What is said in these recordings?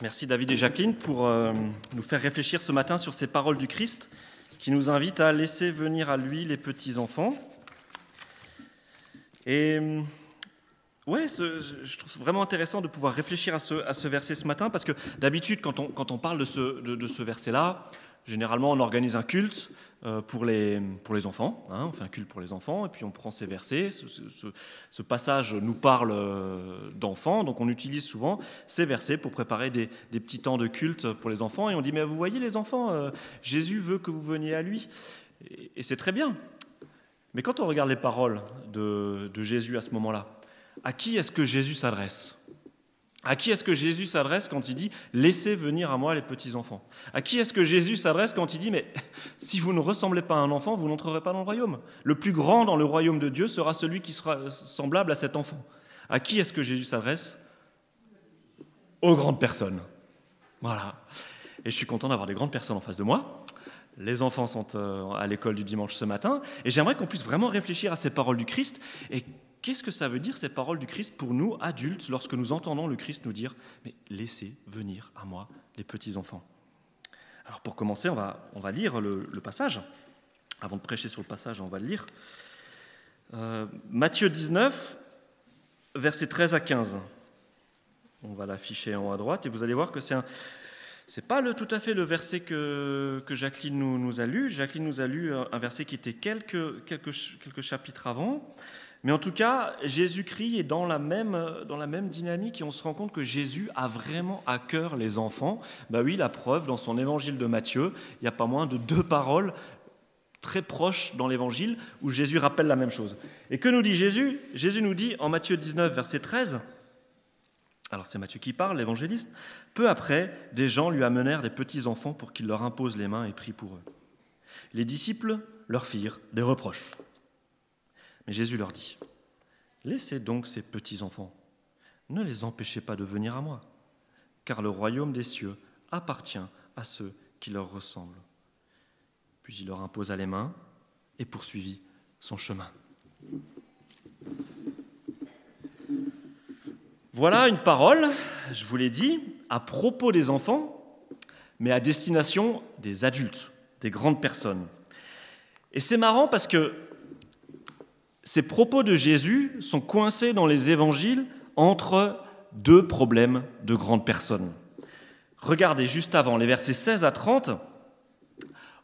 Merci David et Jacqueline pour euh, nous faire réfléchir ce matin sur ces paroles du Christ qui nous invitent à laisser venir à lui les petits-enfants. Et ouais, je trouve vraiment intéressant de pouvoir réfléchir à ce, verset ce matin parce que d'habitude, quand on, parle de ce verset-là, généralement on organise un culte, euh, pour les, enfants. Hein, on fait un culte pour les enfants et puis on prend ces versets. Ce, passage nous parle euh, d'enfants, donc on utilise souvent ces versets pour préparer des, petits temps de culte pour les enfants. Et on dit Mais vous voyez, les enfants, euh, Jésus veut que vous veniez à lui. Et, c'est très bien. Mais quand on regarde les paroles de Jésus à ce moment-là, à qui est-ce que Jésus s'adresse? À qui est-ce que Jésus s'adresse quand il dit ⁇ Laissez venir à moi les petits-enfants ?⁇ À qui est-ce que Jésus s'adresse quand il dit ⁇ Mais si vous ne ressemblez pas à un enfant, vous n'entrerez pas dans le royaume. Le plus grand dans le royaume de Dieu sera celui qui sera semblable à cet enfant. À qui est-ce que Jésus s'adresse? Aux grandes personnes. Voilà. Et je suis content d'avoir des grandes personnes en face de moi. Les enfants sont euh, à l'école du dimanche ce matin. Et j'aimerais qu'on puisse vraiment réfléchir à ces paroles du Christ et Qu'est-ce que ça veut dire ces paroles du Christ pour nous, adultes, lorsque nous entendons le Christ nous dire Mais laissez venir à moi les petits-enfants Alors pour commencer, on va, on va lire le, passage. Avant de prêcher sur le passage, on va le lire. Euh, Matthieu 19, versets 13 à 15. On va l'afficher en haut à droite et vous allez voir que c'est un. C'est pas le, tout à fait le verset que, que Jacqueline nous, nous, a lu. Jacqueline nous a lu un verset qui était quelques, quelques, quelques chapitres avant. Mais en tout cas, Jésus-Christ est dans la, même, dans la même dynamique et on se rend compte que Jésus a vraiment à cœur les enfants. Bah oui, la preuve, dans son évangile de Matthieu, il n'y a pas moins de deux paroles très proches dans l'évangile où Jésus rappelle la même chose. Et que nous dit Jésus? Jésus nous dit en Matthieu 19, verset 13, alors c'est Matthieu qui parle, l'évangéliste, peu après, des gens lui amenèrent des petits-enfants pour qu'il leur impose les mains et prie pour eux. Les disciples leur firent des reproches. Mais Jésus leur dit, Laissez donc ces petits-enfants, ne les empêchez pas de venir à moi, car le royaume des cieux appartient à ceux qui leur ressemblent. Puis il leur imposa les mains et poursuivit son chemin. Voilà une parole, je vous l'ai dit, à propos des enfants, mais à destination des adultes, des grandes personnes. Et c'est marrant parce que ces propos de Jésus sont coincés dans les évangiles entre deux problèmes de grandes personnes. Regardez juste avant, les versets 16 à 30,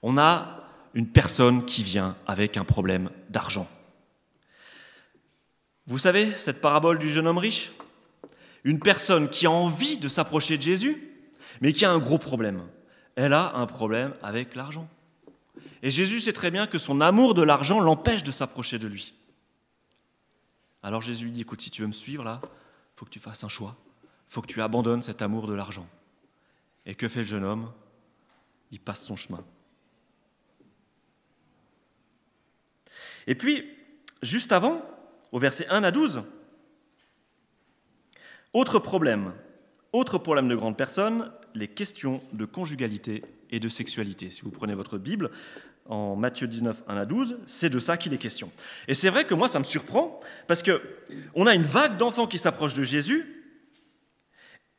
on a une personne qui vient avec un problème d'argent. Vous savez, cette parabole du jeune homme riche? Une personne qui a envie de s'approcher de Jésus, mais qui a un gros problème. Elle a un problème avec l'argent. Et Jésus sait très bien que son amour de l'argent l'empêche de s'approcher de lui. Alors Jésus lui dit, écoute, si tu veux me suivre là, il faut que tu fasses un choix. Il faut que tu abandonnes cet amour de l'argent. Et que fait le jeune homme? Il passe son chemin. Et puis, juste avant, au verset 1 à 12, autre problème, autre problème de grande personne, les questions de conjugalité et de sexualité. Si vous prenez votre Bible, en Matthieu 19, 1 à 12, c'est de ça qu'il est question. Et c'est vrai que moi, ça me surprend, parce que on a une vague d'enfants qui s'approchent de Jésus,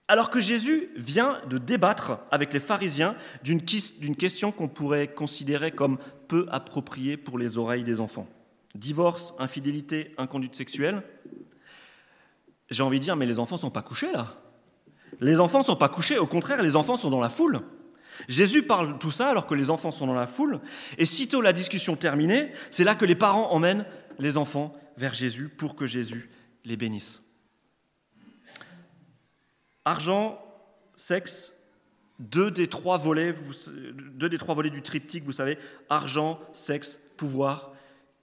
alors que Jésus vient de débattre avec les pharisiens d'une question qu'on pourrait considérer comme peu appropriée pour les oreilles des enfants. Divorce, infidélité, inconduite sexuelle. J'ai envie de dire, mais les enfants ne sont pas couchés là. Les enfants ne sont pas couchés, au contraire, les enfants sont dans la foule. Jésus parle de tout ça alors que les enfants sont dans la foule, et sitôt la discussion terminée, c'est là que les parents emmènent les enfants vers Jésus pour que Jésus les bénisse. Argent, sexe, deux des trois volets, deux des trois volets du triptyque, vous savez, argent, sexe, pouvoir,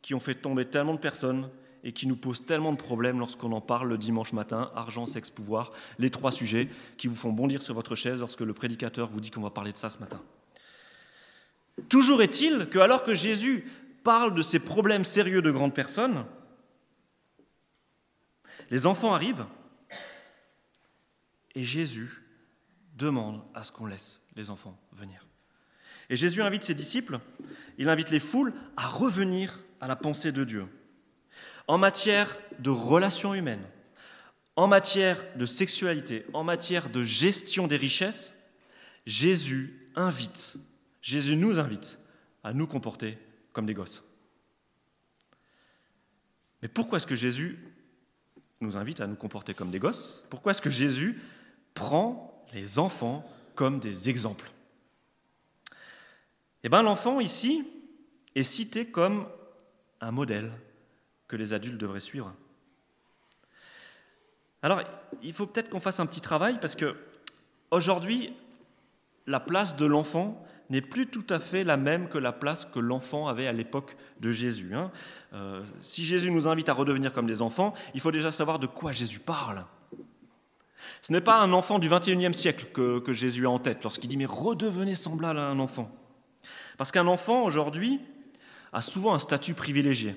qui ont fait tomber tellement de personnes et qui nous pose tellement de problèmes lorsqu'on en parle le dimanche matin, argent, sexe, pouvoir, les trois sujets qui vous font bondir sur votre chaise lorsque le prédicateur vous dit qu'on va parler de ça ce matin. Toujours est-il que alors que Jésus parle de ces problèmes sérieux de grandes personnes, les enfants arrivent et Jésus demande à ce qu'on laisse les enfants venir. Et Jésus invite ses disciples, il invite les foules à revenir à la pensée de Dieu en matière de relations humaines, En matière de sexualité, en matière de gestion des richesses, Jésus invite, Jésus nous invite à nous comporter comme des gosses. Mais pourquoi est-ce que Jésus nous invite à nous comporter comme des gosses? Pourquoi est-ce que Jésus prend les enfants comme des exemples? Eh bien, l'enfant ici est cité comme un modèle que les adultes devraient suivre. Alors, il faut peut-être qu'on fasse un petit travail parce que aujourd'hui, la place de l'enfant n'est plus tout à fait la même que la place que l'enfant avait à l'époque de Jésus. Hein. Euh, si Jésus nous invite à redevenir comme des enfants, il faut déjà savoir de quoi Jésus parle. Ce n'est pas un enfant du 21e siècle que, Jésus a en tête lorsqu'il dit mais redevenez semblable à un enfant. Parce qu'un enfant aujourd'hui a souvent un statut privilégié.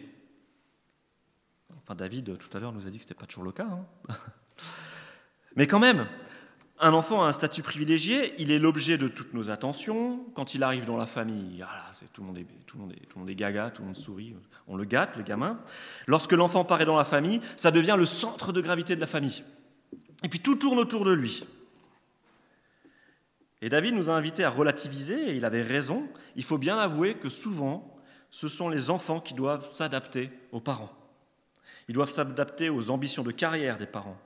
David, tout à l'heure, nous a dit que ce n'était pas toujours le cas. Hein. mais quand même, un enfant a un statut privilégié, il est l'objet de toutes nos attentions. Quand il arrive dans la famille, ah tout, le monde est, tout, le monde est, tout le monde est gaga, tout le monde sourit, on le gâte, le gamin. Lorsque l'enfant paraît dans la famille, ça devient le centre de gravité de la famille. Et puis tout tourne autour de lui. Et David nous a invités à relativiser, et il avait raison. Il faut bien avouer que souvent, ce sont les enfants qui doivent s'adapter aux parents. Ils doivent s'adapter aux ambitions de carrière des parents.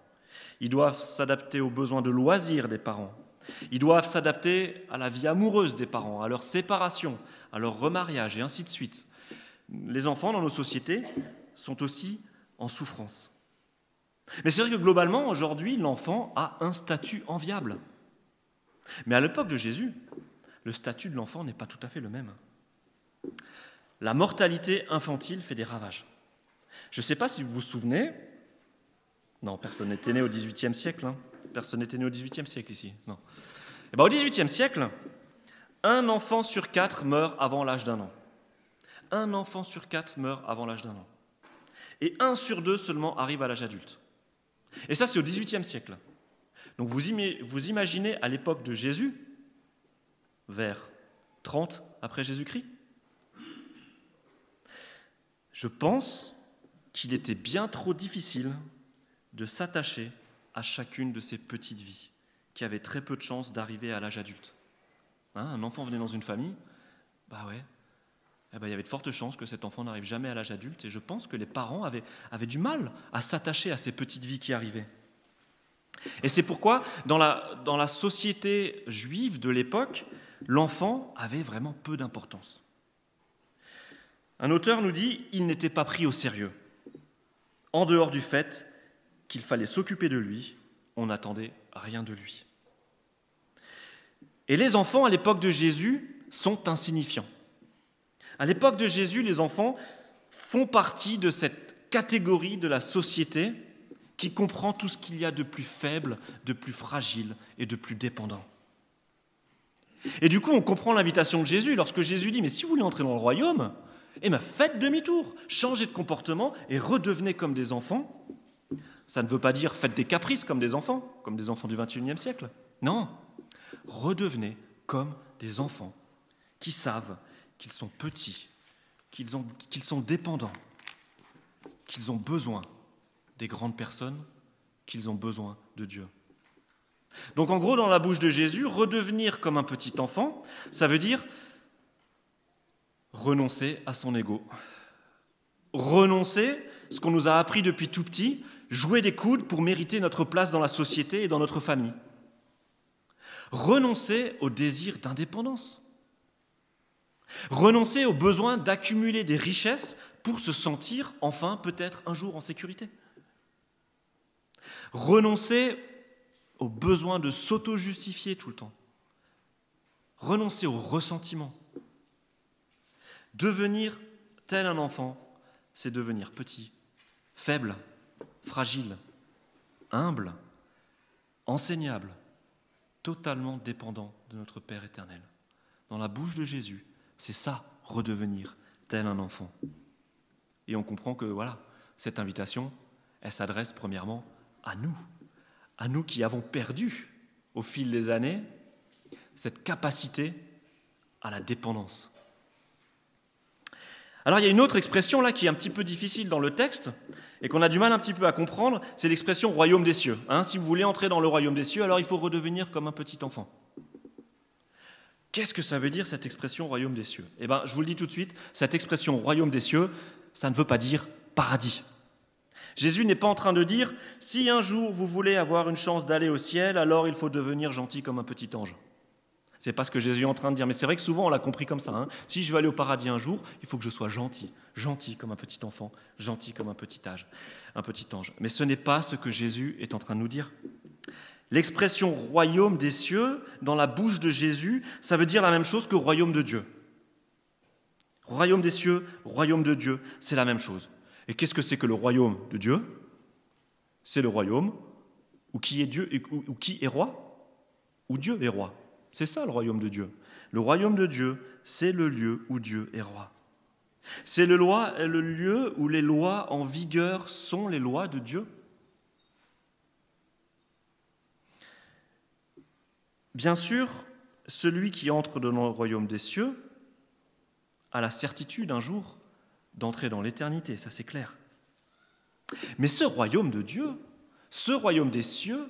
Ils doivent s'adapter aux besoins de loisirs des parents. Ils doivent s'adapter à la vie amoureuse des parents, à leur séparation, à leur remariage et ainsi de suite. Les enfants dans nos sociétés sont aussi en souffrance. Mais c'est vrai que globalement, aujourd'hui, l'enfant a un statut enviable. Mais à l'époque de Jésus, le statut de l'enfant n'est pas tout à fait le même. La mortalité infantile fait des ravages. Je ne sais pas si vous vous souvenez, non, personne n'était né au XVIIIe siècle. Hein. Personne n'était né au XVIIIe siècle ici. Non. Et eh ben, au XVIIIe siècle, un enfant sur quatre meurt avant l'âge d'un an. Un enfant sur quatre meurt avant l'âge d'un an. Et un sur deux seulement arrive à l'âge adulte. Et ça, c'est au XVIIIe siècle. Donc vous, vous imaginez à l'époque de Jésus, vers 30 après Jésus-Christ? Je pense qu'il était bien trop difficile de s'attacher à chacune de ces petites vies qui avaient très peu de chances d'arriver à l'âge adulte. Hein, un enfant venait dans une famille, bah ouais, eh ben, il y avait de fortes chances que cet enfant n'arrive jamais à l'âge adulte, et je pense que les parents avaient, du mal à s'attacher à ces petites vies qui arrivaient. Et c'est pourquoi, dans la, dans la société juive de l'époque, l'enfant avait vraiment peu d'importance. Un auteur nous dit il n'était pas pris au sérieux, en dehors du fait qu'il fallait s'occuper de lui, on n'attendait rien de lui. Et les enfants, à l'époque de Jésus, sont insignifiants. À l'époque de Jésus, les enfants font partie de cette catégorie de la société qui comprend tout ce qu'il y a de plus faible, de plus fragile et de plus dépendant. Et du coup, on comprend l'invitation de Jésus lorsque Jésus dit, mais si vous voulez entrer dans le royaume, eh bien, faites demi-tour, changez de comportement et redevenez comme des enfants ça ne veut pas dire faites des caprices comme des enfants, comme des enfants du XXIe siècle. Non, redevenez comme des enfants qui savent qu'ils sont petits, qu'ils, sont dépendants, qu'ils ont besoin des grandes personnes, qu'ils ont besoin de Dieu. Donc en gros, dans la bouche de Jésus, redevenir comme un petit enfant, ça veut dire renoncer à son ego. Renoncer, ce qu'on nous a appris depuis tout petit, jouer des coudes pour mériter notre place dans la société et dans notre famille. Renoncer au désir d'indépendance. Renoncer au besoin d'accumuler des richesses pour se sentir enfin peut-être un jour en sécurité. Renoncer au besoin de s'auto-justifier tout le temps. Renoncer au ressentiment. Devenir tel un enfant, c'est devenir petit, faible, fragile, humble, enseignable, totalement dépendant de notre Père éternel. Dans la bouche de Jésus, c'est ça, redevenir tel un enfant. Et on comprend que voilà, cette invitation, elle s'adresse premièrement à nous, à nous qui avons perdu au fil des années cette capacité à la dépendance. Alors il y a une autre expression là qui est un petit peu difficile dans le texte et qu'on a du mal un petit peu à comprendre, c'est l'expression royaume des cieux. Hein, si vous voulez entrer dans le royaume des cieux, alors il faut redevenir comme un petit enfant. Qu'est-ce que ça veut dire cette expression royaume des cieux? Eh bien, je vous le dis tout de suite, cette expression royaume des cieux, ça ne veut pas dire paradis. Jésus n'est pas en train de dire si un jour vous voulez avoir une chance d'aller au ciel, alors il faut devenir gentil comme un petit ange. C'est pas ce que Jésus est en train de dire, mais c'est vrai que souvent on l'a compris comme ça. Hein. Si je veux aller au paradis un jour, il faut que je sois gentil, gentil comme un petit enfant, gentil comme un petit âge, un petit ange. Mais ce n'est pas ce que Jésus est en train de nous dire. L'expression royaume des cieux, dans la bouche de Jésus, ça veut dire la même chose que royaume de Dieu. Royaume des cieux, royaume de Dieu, c'est la même chose. Et qu'est-ce que c'est que le royaume de Dieu? C'est le royaume où qui est Dieu où qui est roi? Où Dieu est roi. C'est ça le royaume de Dieu. Le royaume de Dieu, c'est le lieu où Dieu est roi. C'est le, lieu où les lois en vigueur sont les lois de Dieu. Bien sûr, celui qui entre dans le royaume des cieux a la certitude un jour d'entrer dans l'éternité, ça c'est clair. Mais ce royaume de Dieu, ce royaume des cieux,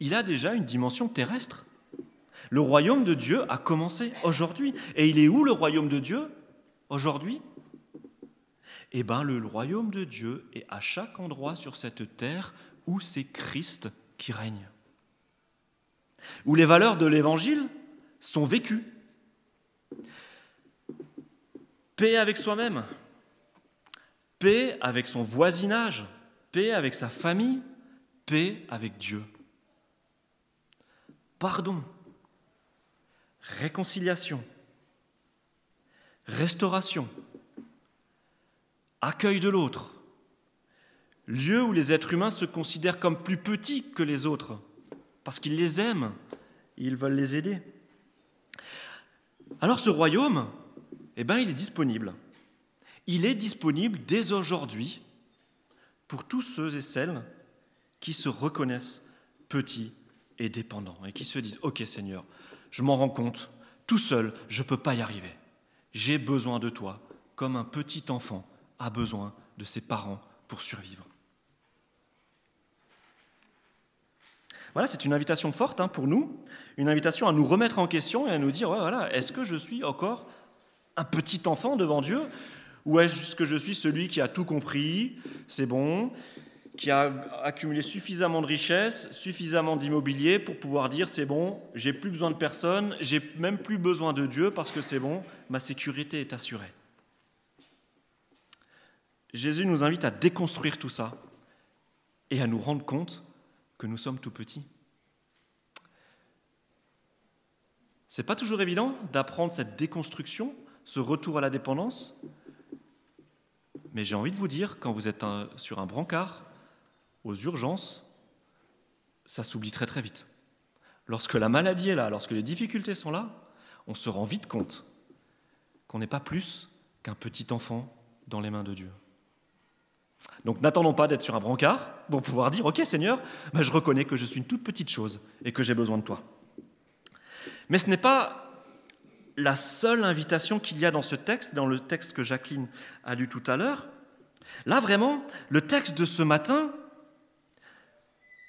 il a déjà une dimension terrestre. Le royaume de Dieu a commencé aujourd'hui. Et il est où le royaume de Dieu aujourd'hui? Eh bien, le royaume de Dieu est à chaque endroit sur cette terre où c'est Christ qui règne où les valeurs de l'Évangile sont vécues. Paix avec soi-même, paix avec son voisinage, paix avec sa famille, paix avec Dieu. Pardon, réconciliation, restauration, accueil de l'autre, lieu où les êtres humains se considèrent comme plus petits que les autres parce qu'ils les aiment ils veulent les aider. Alors ce royaume, eh bien, il est disponible. Il est disponible dès aujourd'hui pour tous ceux et celles qui se reconnaissent petits et dépendants et qui se disent, OK Seigneur, je m'en rends compte, tout seul, je ne peux pas y arriver. J'ai besoin de toi, comme un petit enfant a besoin de ses parents pour survivre. Voilà, c'est une invitation forte hein, pour nous, une invitation à nous remettre en question et à nous dire, voilà, est-ce que je suis encore un petit enfant devant Dieu? Ou est-ce que je suis celui qui a tout compris, c'est bon, qui a accumulé suffisamment de richesses, suffisamment d'immobilier pour pouvoir dire c'est bon, j'ai plus besoin de personne, j'ai même plus besoin de Dieu parce que c'est bon, ma sécurité est assurée. Jésus nous invite à déconstruire tout ça et à nous rendre compte que nous sommes tout petits. C'est pas toujours évident d'apprendre cette déconstruction, ce retour à la dépendance, mais j'ai envie de vous dire, quand vous êtes sur un brancard, aux urgences, ça s'oublie très très vite. Lorsque la maladie est là, lorsque les difficultés sont là, on se rend vite compte qu'on n'est pas plus qu'un petit enfant dans les mains de Dieu. Donc n'attendons pas d'être sur un brancard pour pouvoir dire, OK Seigneur, ben, je reconnais que je suis une toute petite chose et que j'ai besoin de toi. Mais ce n'est pas la seule invitation qu'il y a dans ce texte, dans le texte que Jacqueline a lu tout à l'heure. Là, vraiment, le texte de ce matin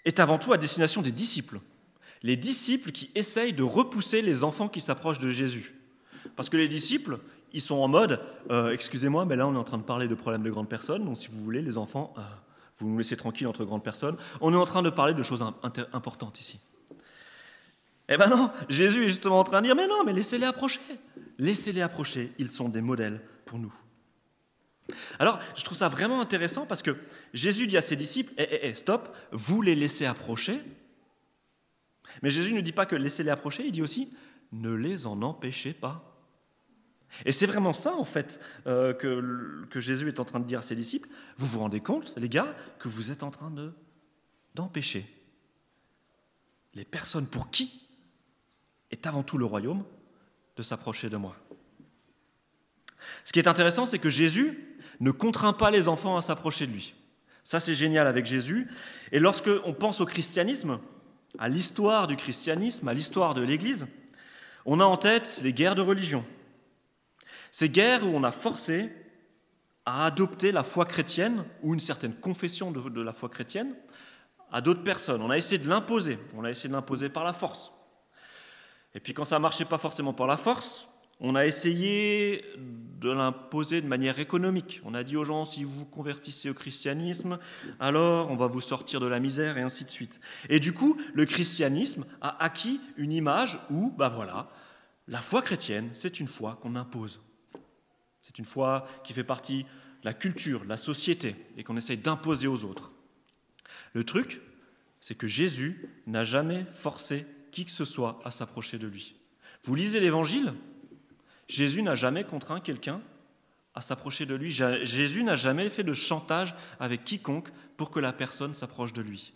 est avant tout à destination des disciples. Les disciples qui essayent de repousser les enfants qui s'approchent de Jésus. Parce que les disciples, ils sont en mode, euh, excusez-moi, mais là on est en train de parler de problèmes de grandes personnes, donc si vous voulez, les enfants, euh, vous nous laissez tranquilles entre grandes personnes. On est en train de parler de choses importantes ici. Eh ben non, Jésus est justement en train de dire, mais non, mais laissez-les approcher. Laissez-les approcher, ils sont des modèles pour nous. Alors, je trouve ça vraiment intéressant parce que Jésus dit à ses disciples, eh, eh, eh stop, vous les laissez approcher. Mais Jésus ne dit pas que laissez-les approcher, il dit aussi, ne les en empêchez pas. Et c'est vraiment ça, en fait, euh, que, que, Jésus est en train de dire à ses disciples. Vous vous rendez compte, les gars, que vous êtes en train de, d'empêcher les personnes pour qui est avant tout le royaume de s'approcher de moi. Ce qui est intéressant, c'est que Jésus ne contraint pas les enfants à s'approcher de lui. Ça, c'est génial avec Jésus. Et lorsque on pense au christianisme, à l'histoire du christianisme, à l'histoire de l'Église, on a en tête les guerres de religion ces guerres où on a forcé à adopter la foi chrétienne ou une certaine confession de, la foi chrétienne à d'autres personnes. On a essayé de l'imposer, on a essayé de l'imposer par la force. Et puis quand ça ne marchait pas forcément par la force, on a essayé de l'imposer de manière économique. On a dit aux gens, si vous vous convertissez au christianisme, alors on va vous sortir de la misère et ainsi de suite. Et du coup, le christianisme a acquis une image où, bah voilà, la foi chrétienne, c'est une foi qu'on impose. C'est une foi qui fait partie de la culture, de la société, et qu'on essaye d'imposer aux autres. Le truc, c'est que Jésus n'a jamais forcé qui que ce soit à s'approcher de lui. Vous lisez l'Évangile, Jésus n'a jamais contraint quelqu'un à s'approcher de lui. Jésus n'a jamais fait de chantage avec quiconque pour que la personne s'approche de lui.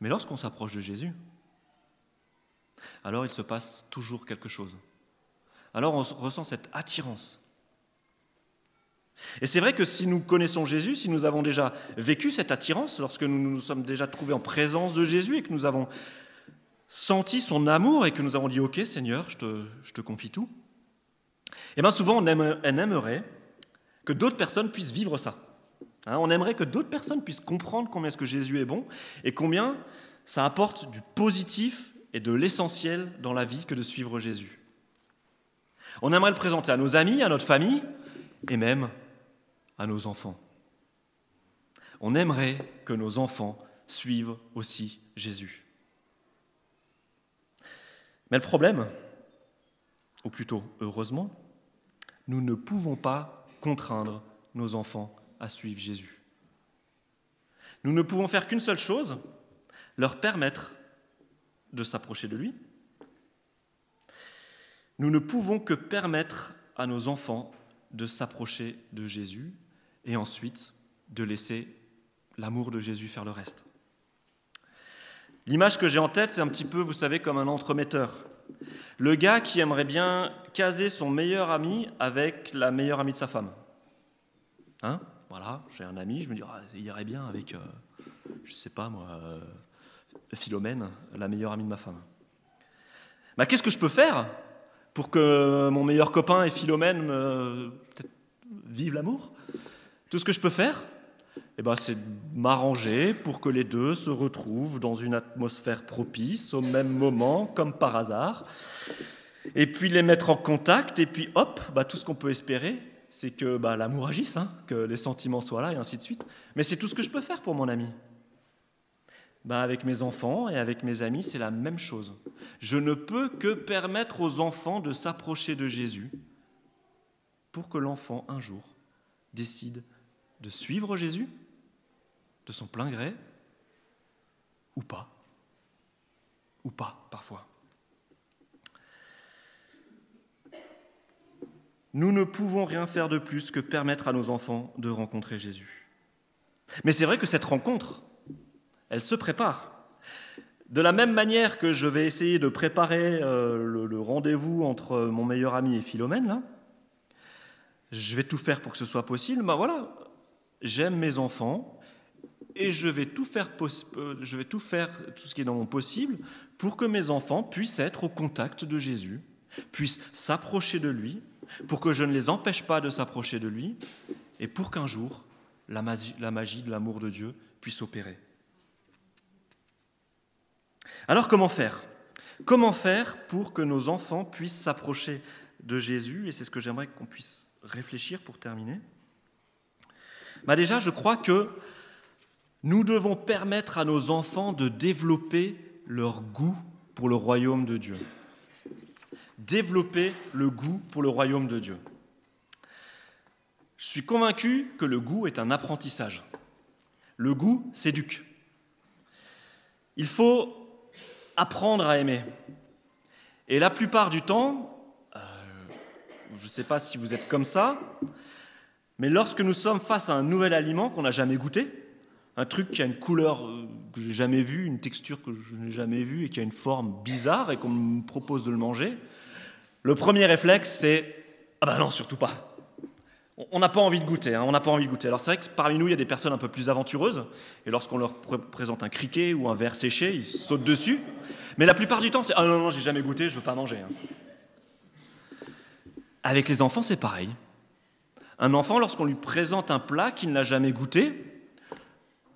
Mais lorsqu'on s'approche de Jésus, alors il se passe toujours quelque chose. Alors on ressent cette attirance. Et c'est vrai que si nous connaissons Jésus, si nous avons déjà vécu cette attirance, lorsque nous nous sommes déjà trouvés en présence de Jésus et que nous avons senti son amour et que nous avons dit Ok Seigneur, je te, je te confie tout, et eh bien souvent on, aimerait que d'autres personnes puissent vivre ça. Hein, on aimerait que d'autres personnes puissent comprendre combien est-ce que Jésus est bon et combien ça apporte du positif et de l'essentiel dans la vie que de suivre Jésus. On aimerait le présenter à nos amis, à notre famille et même à nos enfants. On aimerait que nos enfants suivent aussi Jésus. Mais le problème, ou plutôt heureusement, nous ne pouvons pas contraindre nos enfants à suivre Jésus. Nous ne pouvons faire qu'une seule chose, leur permettre de s'approcher de lui. Nous ne pouvons que permettre à nos enfants de s'approcher de Jésus et ensuite de laisser l'amour de Jésus faire le reste. L'image que j'ai en tête, c'est un petit peu, vous savez, comme un entremetteur. Le gars qui aimerait bien caser son meilleur ami avec la meilleure amie de sa femme. Hein? Voilà, j'ai un ami, je me dis, ah, il irait bien avec, je euh, je sais pas moi, euh, Philomène, la meilleure amie de ma femme. Bah, Qu'est-ce que je peux faire pour que mon meilleur copain et Philomène me, vivent l'amour? Tout ce que je peux faire, eh ben, c'est m'arranger pour que les deux se retrouvent dans une atmosphère propice au même moment, comme par hasard, et puis les mettre en contact, et puis hop, bah, tout ce qu'on peut espérer, c'est que bah, l'amour agisse, hein, que les sentiments soient là, et ainsi de suite. Mais c'est tout ce que je peux faire pour mon ami. Bah, avec mes enfants et avec mes amis, c'est la même chose. Je ne peux que permettre aux enfants de s'approcher de Jésus pour que l'enfant, un jour, décide de suivre Jésus de son plein gré ou pas Ou pas, parfois. Nous ne pouvons rien faire de plus que permettre à nos enfants de rencontrer Jésus. Mais c'est vrai que cette rencontre, elle se prépare. De la même manière que je vais essayer de préparer euh, le, rendez-vous entre mon meilleur ami et Philomène, je vais tout faire pour que ce soit possible. Ben voilà, j'aime mes enfants, et je vais tout faire, euh, je vais tout faire, tout ce qui est dans mon possible, pour que mes enfants puissent être au contact de Jésus, puissent s'approcher de lui, pour que je ne les empêche pas de s'approcher de lui, et pour qu'un jour, la magie, la magie de l'amour de Dieu puisse opérer. Alors comment faire? Comment faire pour que nos enfants puissent s'approcher de Jésus? Et c'est ce que j'aimerais qu'on puisse réfléchir pour terminer. Bah déjà, je crois que nous devons permettre à nos enfants de développer leur goût pour le royaume de Dieu. Développer le goût pour le royaume de Dieu. Je suis convaincu que le goût est un apprentissage. Le goût s'éduque. Il faut apprendre à aimer. Et la plupart du temps, euh, je ne sais pas si vous êtes comme ça, mais lorsque nous sommes face à un nouvel aliment qu'on n'a jamais goûté, un truc qui a une couleur euh, que j'ai jamais vue, une texture que je n'ai jamais vue et qui a une forme bizarre et qu'on me propose de le manger, le premier réflexe c'est ah ben non surtout pas. On n'a pas envie de goûter, hein, on n'a pas envie de goûter. Alors c'est vrai que parmi nous il y a des personnes un peu plus aventureuses et lorsqu'on leur présente un criquet ou un verre séché, ils sautent dessus. Mais la plupart du temps c'est ah non non j'ai jamais goûté, je veux pas manger. Hein. Avec les enfants, c'est pareil. Un enfant, lorsqu'on lui présente un plat qu'il n'a jamais goûté,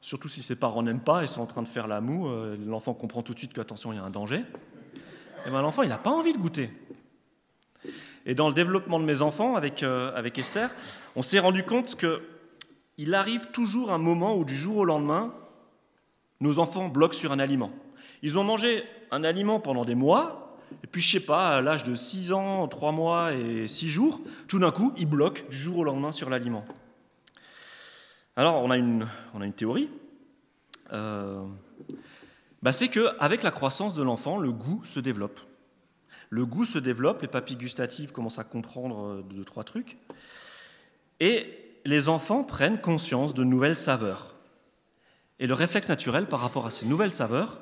surtout si ses parents n'aiment pas et sont en train de faire la moue, euh, l'enfant comprend tout de suite qu'attention, il y a un danger. Et eh bien l'enfant, il n'a pas envie de goûter. Et dans le développement de mes enfants avec, euh, avec Esther, on s'est rendu compte qu'il arrive toujours un moment où du jour au lendemain, nos enfants bloquent sur un aliment. Ils ont mangé un aliment pendant des mois, et puis je sais pas, à l'âge de 6 ans, 3 mois et 6 jours, tout d'un coup, ils bloquent du jour au lendemain sur l'aliment. Alors on a une, on a une théorie, euh, bah c'est qu'avec la croissance de l'enfant, le goût se développe. Le goût se développe, les papilles gustatives commencent à comprendre euh, deux, trois trucs, et les enfants prennent conscience de nouvelles saveurs. Et le réflexe naturel par rapport à ces nouvelles saveurs,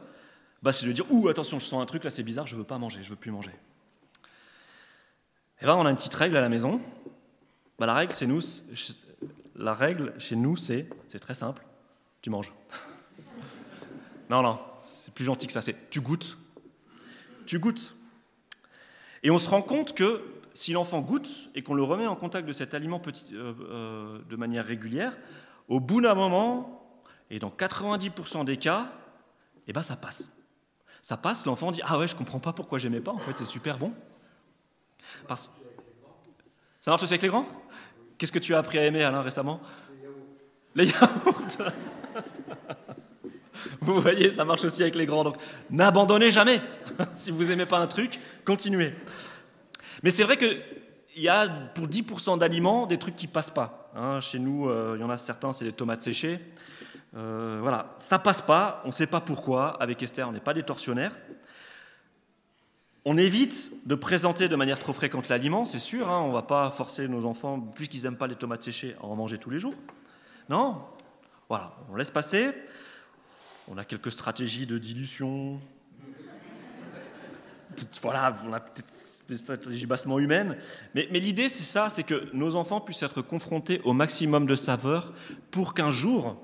bah, c'est de dire Ouh, attention, je sens un truc là, c'est bizarre, je ne veux pas manger, je ne veux plus manger. Et là, on a une petite règle à la maison. Bah, la règle, c'est nous, chez nous, c'est, très simple, tu manges. non, non, c'est plus gentil que ça, c'est tu goûtes. Tu goûtes. Et on se rend compte que si l'enfant goûte et qu'on le remet en contact de cet aliment euh, euh, de manière régulière, au bout d'un moment, et dans 90% des cas, eh ben ça passe. Ça passe, l'enfant dit Ah ouais, je comprends pas pourquoi j'aimais pas, en fait, c'est super bon. Parce... Ça marche aussi avec les grands? Qu'est-ce que tu as appris à aimer, Alain, récemment? Les yaourts. Vous voyez, ça marche aussi avec les grands. Donc, n'abandonnez jamais. si vous n'aimez pas un truc, continuez. Mais c'est vrai qu'il y a pour 10% d'aliments des trucs qui passent pas. Hein, chez nous, euh, il y en a certains, c'est les tomates séchées. Euh, voilà, ça passe pas, on ne sait pas pourquoi. Avec Esther, on n'est pas des tortionnaires. On évite de présenter de manière trop fréquente l'aliment, c'est sûr. Hein, on ne va pas forcer nos enfants, puisqu'ils n'aiment pas les tomates séchées, à en manger tous les jours. Non, voilà, on laisse passer. On a quelques stratégies de dilution. Voilà, on a peut-être des stratégies bassement humaines. Mais, mais l'idée, c'est ça, c'est que nos enfants puissent être confrontés au maximum de saveurs pour qu'un jour,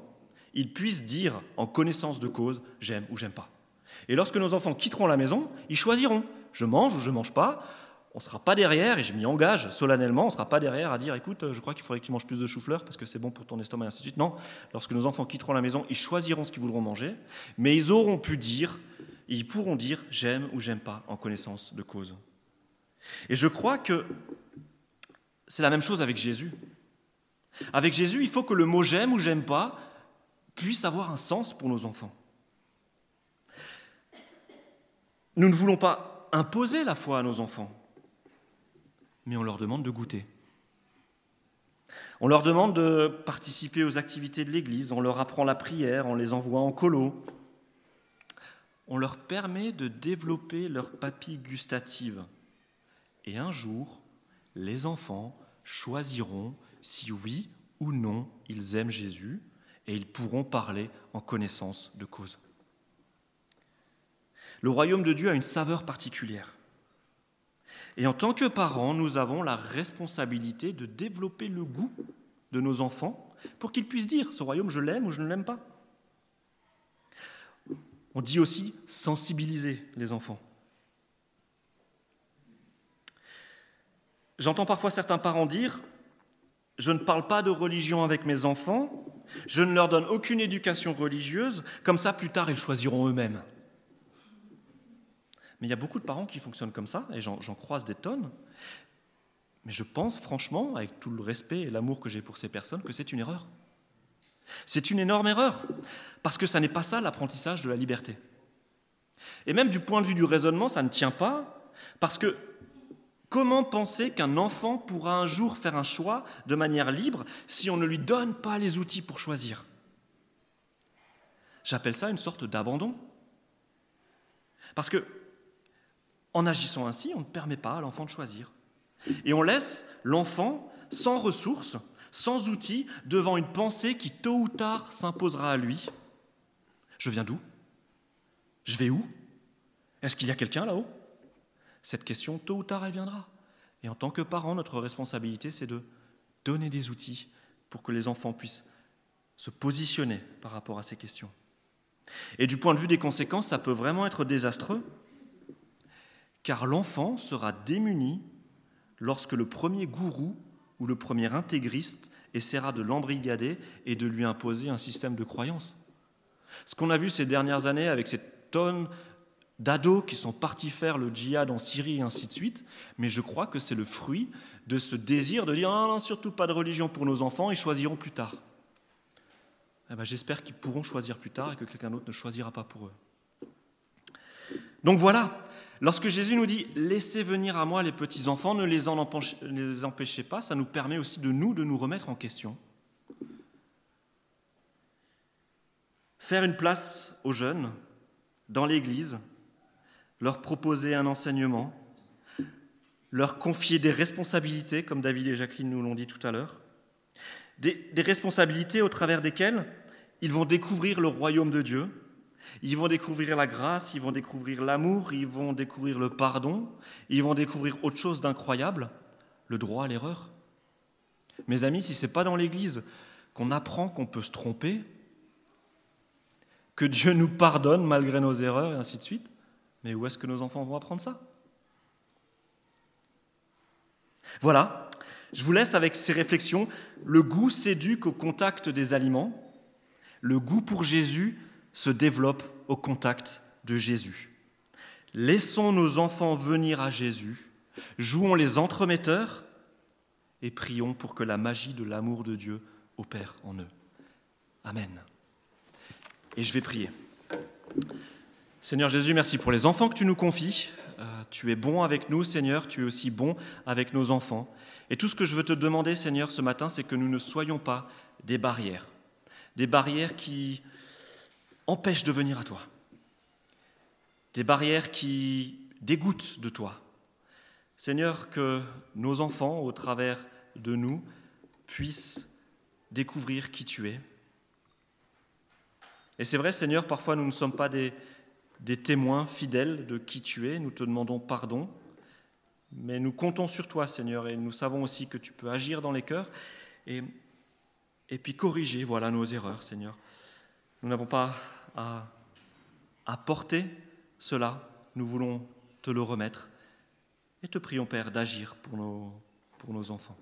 ils puissent dire en connaissance de cause j'aime ou j'aime pas. Et lorsque nos enfants quitteront la maison, ils choisiront je mange ou je mange pas. On ne sera pas derrière, et je m'y engage solennellement, on ne sera pas derrière à dire écoute, je crois qu'il faudrait que tu manges plus de chou-fleur parce que c'est bon pour ton estomac et ainsi de suite. Non, lorsque nos enfants quitteront la maison, ils choisiront ce qu'ils voudront manger, mais ils auront pu dire, ils pourront dire j'aime ou j'aime pas en connaissance de cause. Et je crois que c'est la même chose avec Jésus. Avec Jésus, il faut que le mot j'aime ou j'aime pas puisse avoir un sens pour nos enfants. Nous ne voulons pas imposer la foi à nos enfants, mais on leur demande de goûter. On leur demande de participer aux activités de l'Église, on leur apprend la prière, on les envoie en colo. On leur permet de développer leur papille gustative. Et un jour, les enfants choisiront si oui ou non ils aiment Jésus et ils pourront parler en connaissance de cause. Le royaume de Dieu a une saveur particulière. Et en tant que parents, nous avons la responsabilité de développer le goût de nos enfants pour qu'ils puissent dire ce royaume, je l'aime ou je ne l'aime pas. On dit aussi sensibiliser les enfants. J'entends parfois certains parents dire je ne parle pas de religion avec mes enfants, je ne leur donne aucune éducation religieuse, comme ça plus tard ils choisiront eux-mêmes. Mais il y a beaucoup de parents qui fonctionnent comme ça, et j'en croise des tonnes. Mais je pense franchement, avec tout le respect et l'amour que j'ai pour ces personnes, que c'est une erreur. C'est une énorme erreur, parce que ça n'est pas ça l'apprentissage de la liberté. Et même du point de vue du raisonnement, ça ne tient pas, parce que Comment penser qu'un enfant pourra un jour faire un choix de manière libre si on ne lui donne pas les outils pour choisir? J'appelle ça une sorte d'abandon. Parce que, en agissant ainsi, on ne permet pas à l'enfant de choisir. Et on laisse l'enfant sans ressources, sans outils, devant une pensée qui tôt ou tard s'imposera à lui. Je viens d'où? Je vais où? Est-ce qu'il y a quelqu'un là-haut? Cette question, tôt ou tard, elle viendra. Et en tant que parents, notre responsabilité, c'est de donner des outils pour que les enfants puissent se positionner par rapport à ces questions. Et du point de vue des conséquences, ça peut vraiment être désastreux, car l'enfant sera démuni lorsque le premier gourou ou le premier intégriste essaiera de l'embrigader et de lui imposer un système de croyance. Ce qu'on a vu ces dernières années avec ces tonnes d'ados qui sont partis faire le djihad en Syrie et ainsi de suite, mais je crois que c'est le fruit de ce désir de dire ah non, surtout pas de religion pour nos enfants, ils choisiront plus tard. Eh ben, J'espère qu'ils pourront choisir plus tard et que quelqu'un d'autre ne choisira pas pour eux. Donc voilà, lorsque Jésus nous dit laissez venir à moi les petits enfants, ne les en empêchez pas, ça nous permet aussi de nous de nous remettre en question. Faire une place aux jeunes dans l'Église, leur proposer un enseignement, leur confier des responsabilités, comme David et Jacqueline nous l'ont dit tout à l'heure, des, responsabilités au travers desquelles ils vont découvrir le royaume de Dieu, ils vont découvrir la grâce, ils vont découvrir l'amour, ils vont découvrir le pardon, ils vont découvrir autre chose d'incroyable, le droit à l'erreur. Mes amis, si ce n'est pas dans l'Église qu'on apprend qu'on peut se tromper, que Dieu nous pardonne malgré nos erreurs et ainsi de suite, mais où est-ce que nos enfants vont apprendre ça? Voilà, je vous laisse avec ces réflexions. Le goût s'éduque au contact des aliments. Le goût pour Jésus se développe au contact de Jésus. Laissons nos enfants venir à Jésus, jouons les entremetteurs et prions pour que la magie de l'amour de Dieu opère en eux. Amen. Et je vais prier. Seigneur Jésus, merci pour les enfants que tu nous confies. Euh, tu es bon avec nous, Seigneur, tu es aussi bon avec nos enfants. Et tout ce que je veux te demander, Seigneur, ce matin, c'est que nous ne soyons pas des barrières, des barrières qui empêchent de venir à toi, des barrières qui dégoûtent de toi. Seigneur, que nos enfants, au travers de nous, puissent découvrir qui tu es. Et c'est vrai, Seigneur, parfois nous ne sommes pas des, des témoins fidèles de qui tu es, nous te demandons pardon, mais nous comptons sur toi, Seigneur, et nous savons aussi que tu peux agir dans les cœurs. Et, puis corriger voilà, nos erreurs, Seigneur. Nous n'avons pas à, porter cela, nous voulons te le remettre. Et te prions, Père, d'agir pour nos enfants.